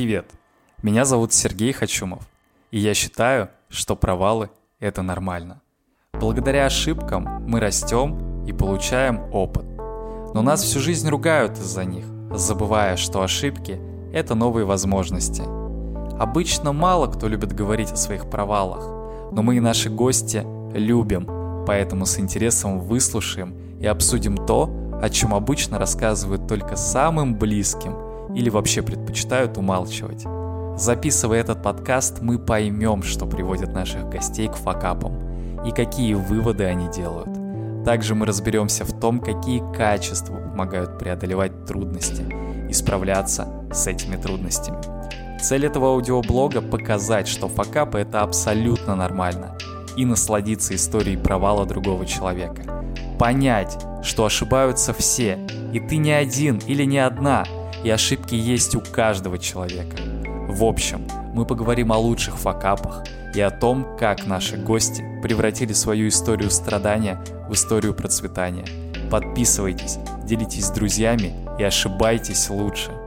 Привет! Меня зовут Сергей Хачумов, и я считаю, что провалы – это нормально. Благодаря ошибкам мы растем и получаем опыт. Но нас всю жизнь ругают из-за них, забывая, что ошибки – это новые возможности. Обычно мало кто любит говорить о своих провалах, но мы и наши гости любим, поэтому с интересом выслушаем и обсудим то, о чем обычно рассказывают только самым близким – или вообще предпочитают умалчивать. Записывая этот подкаст, мы поймем, что приводит наших гостей к факапам и какие выводы они делают. Также мы разберемся в том, какие качества помогают преодолевать трудности и справляться с этими трудностями. Цель этого аудиоблога – показать, что факапы – это абсолютно нормально, и насладиться историей провала другого человека. Понять, что ошибаются все, и ты не один или не одна – и ошибки есть у каждого человека. В общем, мы поговорим о лучших факапах и о том, как наши гости превратили свою историю страдания в историю процветания. Подписывайтесь, делитесь с друзьями и ошибайтесь лучше.